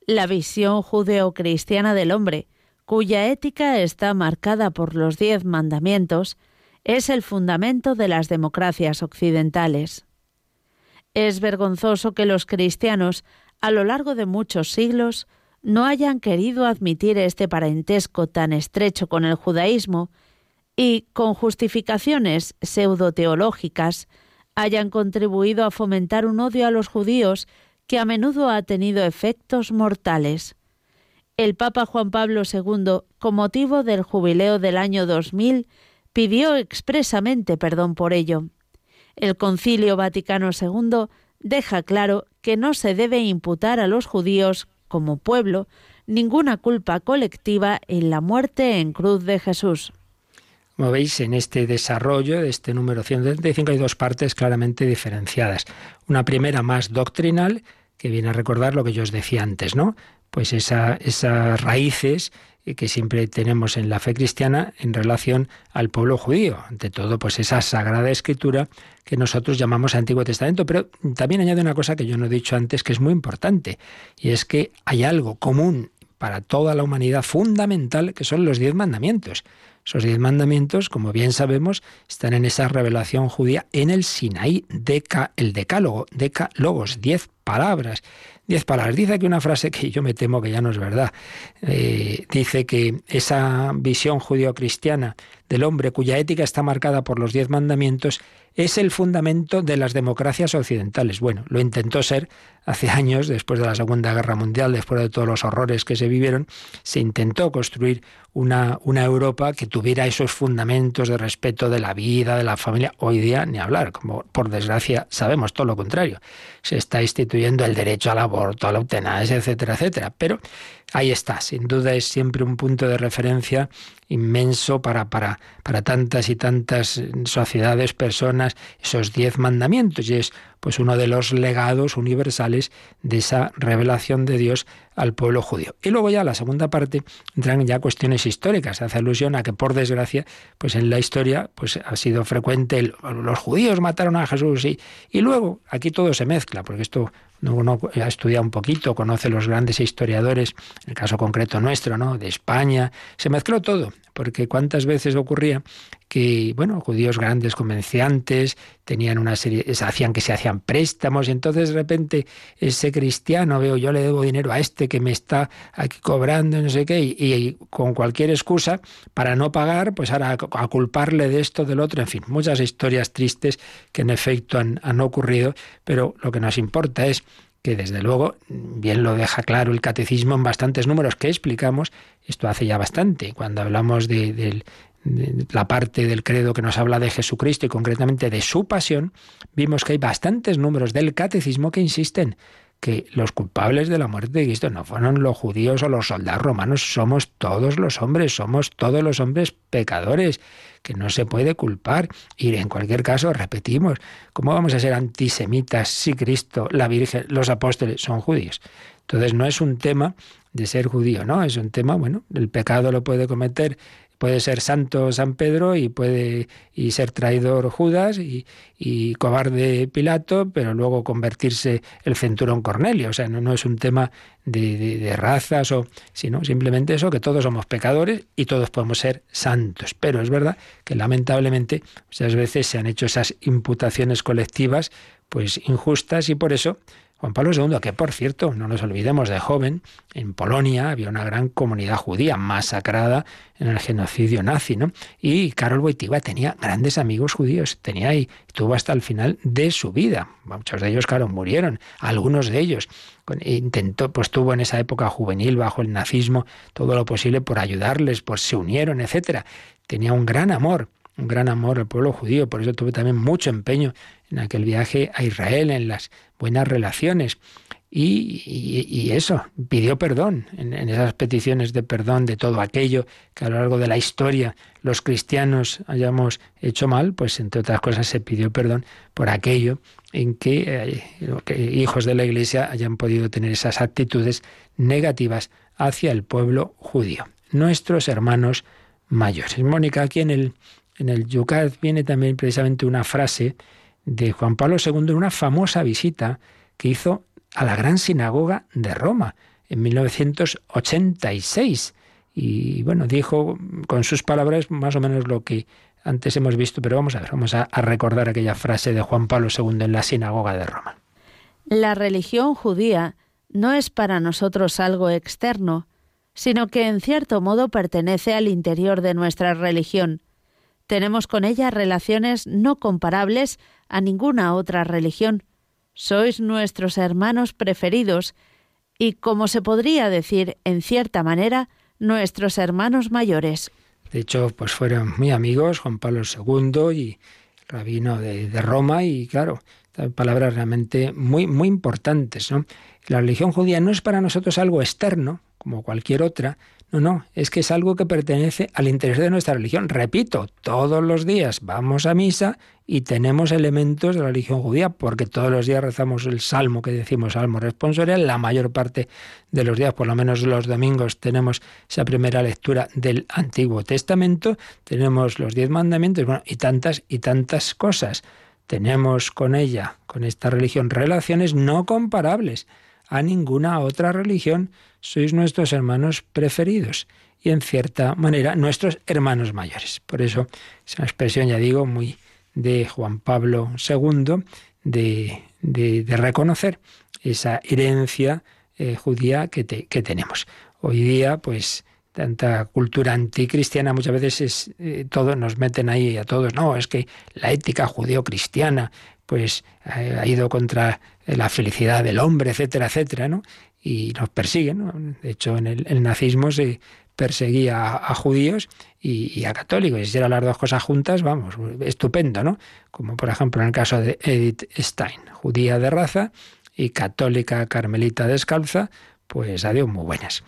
La visión judeocristiana del hombre, cuya ética está marcada por los diez mandamientos, es el fundamento de las democracias occidentales. Es vergonzoso que los cristianos, a lo largo de muchos siglos, no hayan querido admitir este parentesco tan estrecho con el judaísmo y, con justificaciones pseudoteológicas, hayan contribuido a fomentar un odio a los judíos que a menudo ha tenido efectos mortales. El Papa Juan Pablo II, con motivo del jubileo del año 2000, pidió expresamente perdón por ello. El Concilio Vaticano II deja claro que no se debe imputar a los judíos, como pueblo, ninguna culpa colectiva en la muerte en cruz de Jesús. Como veis, en este desarrollo de este número 135 hay dos partes claramente diferenciadas. Una primera más doctrinal, que viene a recordar lo que yo os decía antes, ¿no? Pues esas raíces que siempre tenemos en la fe cristiana en relación al pueblo judío. Ante todo, pues esa sagrada escritura que nosotros llamamos Antiguo Testamento. Pero también añade una cosa que yo no he dicho antes que es muy importante, y es que hay algo común para toda la humanidad fundamental que son los diez mandamientos. Esos diez mandamientos, como bien sabemos, están en esa revelación judía en el Sinaí, deca, el decálogo, decálogos, diez palabras. Diez palabras. Dice aquí una frase que yo me temo que ya no es verdad. Eh, dice que esa visión judío-cristiana del hombre cuya ética está marcada por los diez mandamientos es el fundamento de las democracias occidentales. Bueno, lo intentó ser hace años, después de la Segunda Guerra Mundial, después de todos los horrores que se vivieron, se intentó construir una, una Europa que tuviera esos fundamentos de respeto de la vida, de la familia. Hoy día ni hablar, como por desgracia sabemos todo lo contrario. Se está instituyendo el derecho al aborto, a la eutanasia, etcétera, etcétera. Pero ahí está, sin duda es siempre un punto de referencia inmenso para, para, para tantas y tantas sociedades, personas, esos diez mandamientos, y es pues uno de los legados universales de esa revelación de Dios al pueblo judío. Y luego ya la segunda parte entran ya cuestiones históricas, hace alusión a que por desgracia, pues en la historia pues ha sido frecuente los judíos mataron a Jesús y, y luego aquí todo se mezcla, porque esto uno ha estudiado un poquito, conoce los grandes historiadores, en el caso concreto nuestro, ¿no? De España, se mezcló todo, porque cuántas veces ocurría que, bueno, judíos grandes comerciantes tenían una serie, hacían que se hacían préstamos y entonces de repente ese cristiano, veo, yo le debo dinero a este que me está aquí cobrando, no sé qué, y, con cualquier excusa para no pagar, pues ahora a, culparle de esto, del otro, en fin, muchas historias tristes que en efecto han, han ocurrido, pero lo que nos importa es que desde luego, bien lo deja claro el catecismo en bastantes números que explicamos, esto hace ya bastante, cuando hablamos de, la parte del credo que nos habla de Jesucristo y concretamente de su pasión, vimos que hay bastantes números del catecismo que insisten que los culpables de la muerte de Cristo no fueron los judíos o los soldados romanos, somos todos los hombres, somos todos los hombres pecadores, que no se puede culpar. Y en cualquier caso, repetimos, ¿cómo vamos a ser antisemitas si Cristo, la Virgen, los apóstoles son judíos? Entonces no es un tema de ser judío, ¿no? Es un tema, bueno, el pecado lo puede cometer puede ser santo San Pedro y puede y ser traidor Judas y, cobarde Pilato, pero luego convertirse el centurón Cornelio. O sea, no, no es un tema de, razas o sino simplemente eso, que todos somos pecadores y todos podemos ser santos. Pero es verdad que lamentablemente muchas veces se han hecho esas imputaciones colectivas pues injustas y por eso Juan Pablo II, que por cierto, no nos olvidemos de joven, en Polonia había una gran comunidad judía masacrada en el genocidio nazi, ¿no? Y Karol Wojtyła tenía grandes amigos judíos, tenía y tuvo hasta el final de su vida. Muchos de ellos, claro, murieron, algunos de ellos. Intentó, pues tuvo en esa época juvenil bajo el nazismo todo lo posible por ayudarles, pues se unieron, etcétera. Tenía un gran amor un gran amor al pueblo judío, por eso tuve también mucho empeño en aquel viaje a Israel, en las buenas relaciones. Y, eso, pidió perdón en, esas peticiones de perdón de todo aquello que a lo largo de la historia los cristianos hayamos hecho mal, pues entre otras cosas se pidió perdón por aquello en que, eh, hijos de la Iglesia hayan podido tener esas actitudes negativas hacia el pueblo judío, nuestros hermanos mayores. Mónica, aquí en el en el Yucat viene también precisamente una frase de Juan Pablo II en una famosa visita que hizo a la Gran Sinagoga de Roma en 1986. Y bueno, dijo con sus palabras más o menos lo que antes hemos visto, pero vamos a ver, vamos a, a recordar aquella frase de Juan Pablo II en la Sinagoga de Roma. La religión judía no es para nosotros algo externo, sino que en cierto modo pertenece al interior de nuestra religión tenemos con ella relaciones no comparables a ninguna otra religión. Sois nuestros hermanos preferidos y, como se podría decir en cierta manera, nuestros hermanos mayores. De hecho, pues fueron muy amigos Juan Pablo II y rabino de, Roma y claro, palabras realmente muy, muy importantes. La religión judía no es para nosotros algo externo, como cualquier otra, no, no, es que es algo que pertenece al interés de nuestra religión. Repito, todos los días vamos a misa y tenemos elementos de la religión judía, porque todos los días rezamos el salmo que decimos salmo responsorial, la mayor parte de los días, por lo menos los domingos, tenemos esa primera lectura del Antiguo Testamento, tenemos los diez mandamientos, bueno, y tantas y tantas cosas. Tenemos con ella, con esta religión, relaciones no comparables a ninguna otra religión sois nuestros hermanos preferidos y en cierta manera nuestros hermanos mayores. Por eso es una expresión, ya digo, muy de Juan Pablo II, de, de, reconocer esa herencia eh, judía que, que, tenemos. Hoy día, pues, tanta cultura anticristiana, muchas veces es, eh, todo, nos meten ahí a todos, no, es que la ética judío-cristiana, pues, ha ido contra la felicidad del hombre, etcétera, etcétera, ¿no? Y nos persiguen. De hecho, en el, nazismo se perseguía a, judíos y, a católicos. Y si eran las dos cosas juntas, vamos, estupendo, ¿no? Como por ejemplo en el caso de Edith Stein, judía de raza y católica carmelita descalza, pues adiós muy buenas.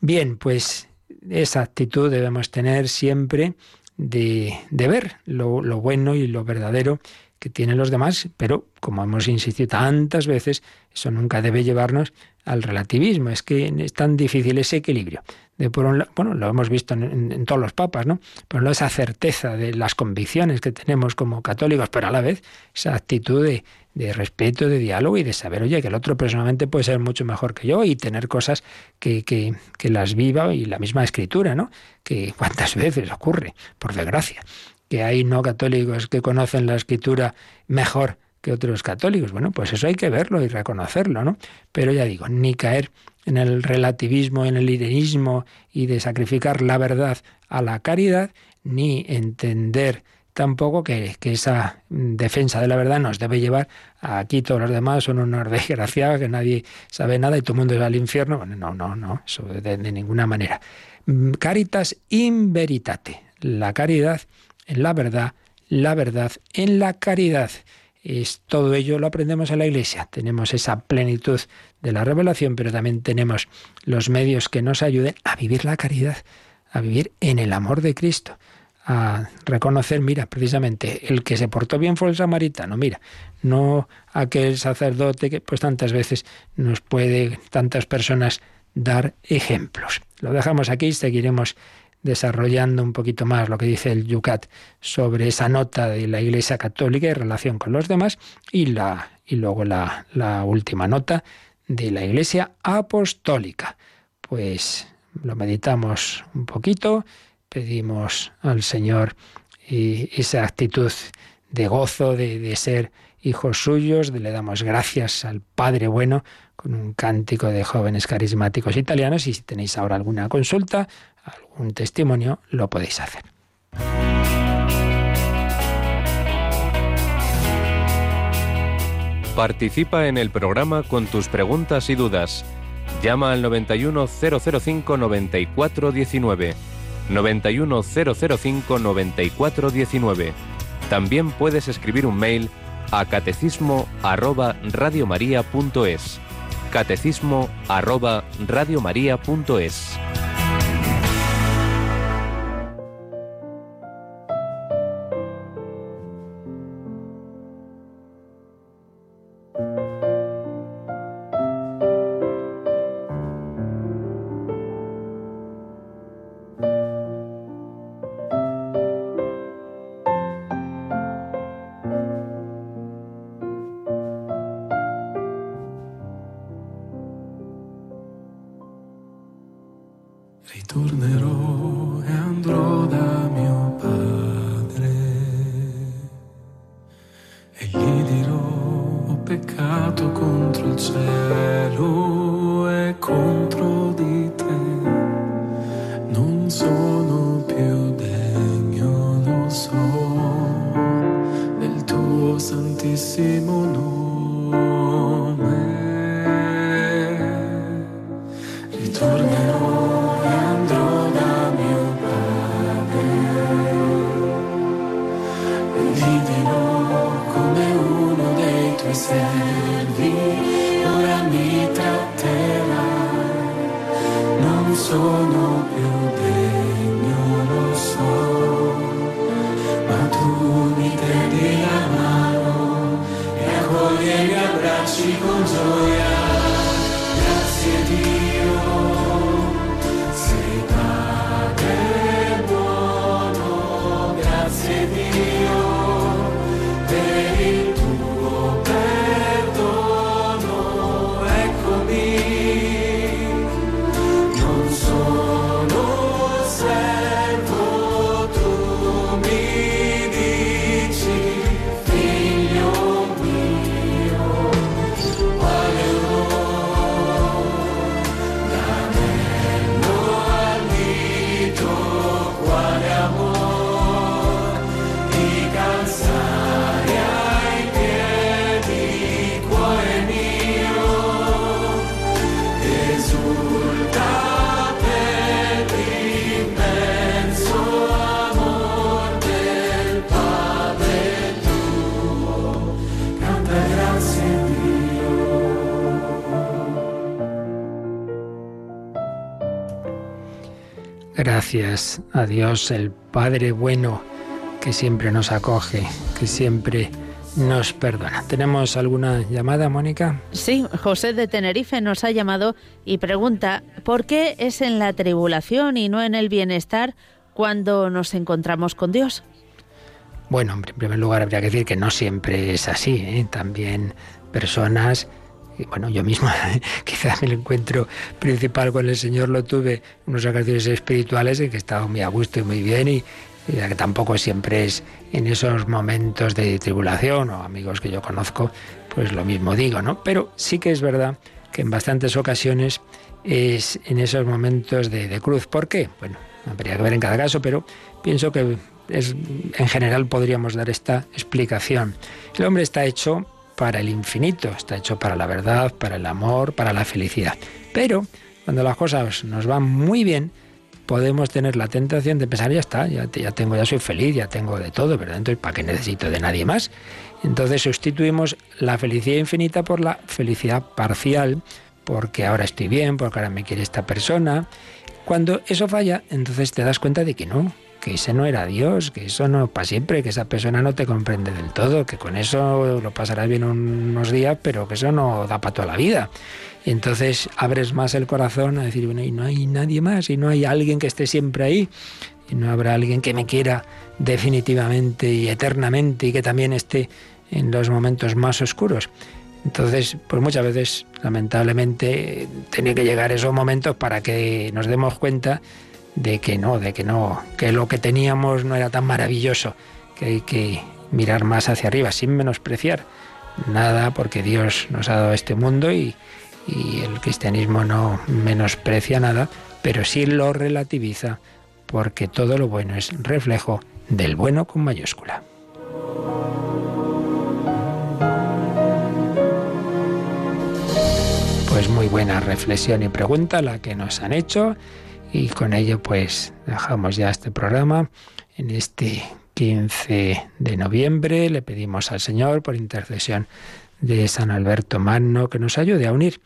Bien, pues esa actitud debemos tener siempre de, de ver lo bueno y lo verdadero que tienen los demás, pero como hemos insistido tantas veces, eso nunca debe llevarnos al relativismo. Es que es tan difícil ese equilibrio. De por bueno, lo hemos visto en, todos los papas, ¿no? Por un esa certeza de las convicciones que tenemos como católicos, pero a la vez esa actitud de, respeto, de diálogo y de saber, oye, que el otro personalmente puede ser mucho mejor que yo y tener cosas que, que las viva y la misma escritura, ¿no? Que cuántas <laughs> veces ocurre, por desgracia que hay no católicos que conocen la escritura mejor que otros católicos. Bueno, pues eso hay que verlo y reconocerlo, ¿no? Pero ya digo, ni caer en el relativismo, en el irenismo y de sacrificar la verdad a la caridad, ni entender tampoco que, esa defensa de la verdad nos debe llevar a aquí todos los demás son unos <laughs> desgraciados, que nadie sabe nada y todo el mundo es al infierno. Bueno, no, no, no, eso de ninguna manera. Mm, caritas in veritate. La caridad en la verdad, la verdad en la caridad. Es, todo ello lo aprendemos en la Iglesia. Tenemos esa plenitud de la revelación, pero también tenemos los medios que nos ayuden a vivir la caridad, a vivir en el amor de Cristo, a reconocer, mira, precisamente el que se portó bien fue el samaritano, mira, no aquel sacerdote que pues tantas veces nos puede tantas personas dar ejemplos. Lo dejamos aquí, seguiremos desarrollando un poquito más lo que dice el Yucat sobre esa nota de la Iglesia Católica en relación con los demás y, la, y luego la, la última nota de la Iglesia Apostólica. Pues lo meditamos un poquito, pedimos al Señor esa actitud de gozo, de, de ser hijos suyos, le damos gracias al Padre Bueno con un cántico de jóvenes carismáticos italianos y si tenéis ahora alguna consulta, algún testimonio, lo podéis hacer. Participa en el programa con tus preguntas y dudas. Llama al 91005 9419. 91005 9419. También puedes escribir un mail a catecismo arroba radiomaria.es. Catecismo arroba radiomaria.es. ritornerò. Gracias a Dios, el Padre bueno, que siempre nos acoge, que siempre nos perdona. ¿Tenemos alguna llamada, Mónica? Sí, José de Tenerife nos ha llamado y pregunta, ¿por qué es en la tribulación y no en el bienestar cuando nos encontramos con Dios? Bueno, en primer lugar habría que decir que no siempre es así. ¿eh? También personas y bueno, yo mismo <laughs> quizás el encuentro principal con el Señor lo tuve en unos ocasiones espirituales en que estaba muy a gusto y muy bien y, que tampoco siempre es en esos momentos de tribulación o amigos que yo conozco, pues lo mismo digo, ¿no? Pero sí que es verdad que en bastantes ocasiones es en esos momentos de, de cruz. ¿Por qué? Bueno, habría que ver en cada caso, pero pienso que es, en general podríamos dar esta explicación. El hombre está hecho para el infinito, está hecho para la verdad, para el amor, para la felicidad. Pero cuando las cosas nos van muy bien, podemos tener la tentación de pensar, ya está, ya, tengo, ya soy feliz, ya tengo de todo, ¿verdad? Entonces, ¿para qué necesito de nadie más? Entonces sustituimos la felicidad infinita por la felicidad parcial, porque ahora estoy bien, porque ahora me quiere esta persona. Cuando eso falla, entonces te das cuenta de que no, que ese no era Dios, que eso no para siempre, que esa persona no te comprende del todo, que con eso lo pasarás bien unos días, pero que eso no da para toda la vida. Y entonces abres más el corazón a decir, bueno, y no hay nadie más, y no hay alguien que esté siempre ahí, y no habrá alguien que me quiera definitivamente y eternamente y que también esté en los momentos más oscuros. Entonces, pues muchas veces, lamentablemente, tiene que llegar esos momentos para que nos demos cuenta de que no, de que no, que lo que teníamos no era tan maravilloso, que hay que mirar más hacia arriba, sin menospreciar nada porque Dios nos ha dado este mundo y, el cristianismo no menosprecia nada, pero sí lo relativiza porque todo lo bueno es reflejo del bueno con mayúscula. Pues muy buena reflexión y pregunta la que nos han hecho y con ello pues dejamos ya este programa en este 15 de noviembre. Le pedimos al Señor por intercesión de San Alberto Magno que nos ayude a unir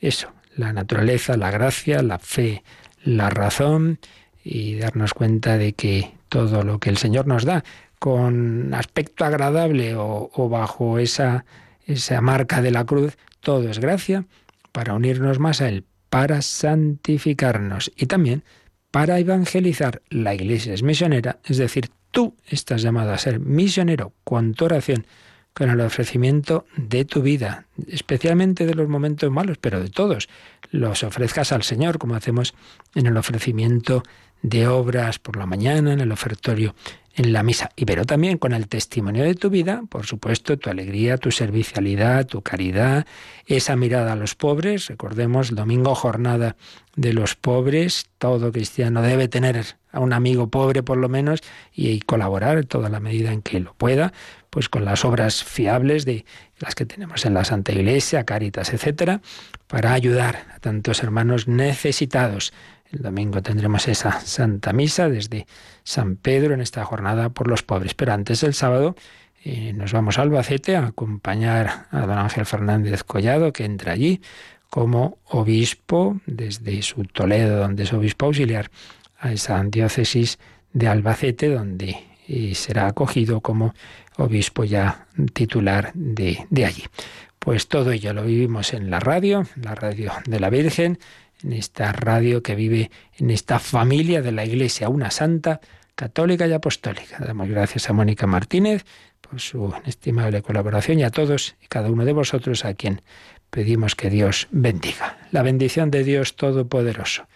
eso, la naturaleza, la gracia, la fe, la razón y darnos cuenta de que todo lo que el Señor nos da con aspecto agradable o, bajo esa, esa marca de la cruz, todo es gracia para unirnos más a Él, para santificarnos y también para evangelizar. La iglesia es misionera, es decir, tú estás llamado a ser misionero con tu oración, con el ofrecimiento de tu vida, especialmente de los momentos malos, pero de todos. Los ofrezcas al Señor, como hacemos en el ofrecimiento de obras por la mañana, en el ofertorio en la misa. Y pero también con el testimonio de tu vida, por supuesto, tu alegría, tu servicialidad, tu caridad, esa mirada a los pobres. Recordemos, domingo jornada de los pobres. Todo cristiano debe tener a un amigo pobre por lo menos y, colaborar en toda la medida en que lo pueda, pues con las obras fiables de las que tenemos en la Santa Iglesia, Caritas, etcétera, para ayudar a tantos hermanos necesitados. El domingo tendremos esa Santa Misa desde San Pedro en esta jornada por los pobres. Pero antes del sábado eh, nos vamos a Albacete a acompañar a don Ángel Fernández Collado, que entra allí como obispo desde su Toledo, donde es obispo auxiliar, a esa diócesis de Albacete, donde eh, será acogido como obispo ya titular de allí. Pues todo ello lo vivimos en la radio, la radio de la Virgen, en esta radio que vive en esta familia de la Iglesia, una santa, católica y apostólica. Damos gracias a Mónica Martínez por su estimable colaboración y a todos y cada uno de vosotros a quien pedimos que Dios bendiga. La bendición de Dios Todopoderoso,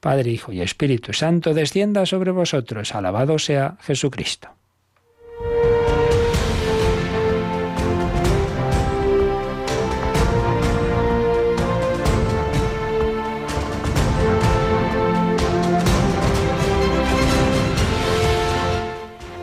Padre, Hijo y Espíritu Santo, descienda sobre vosotros. Alabado sea Jesucristo.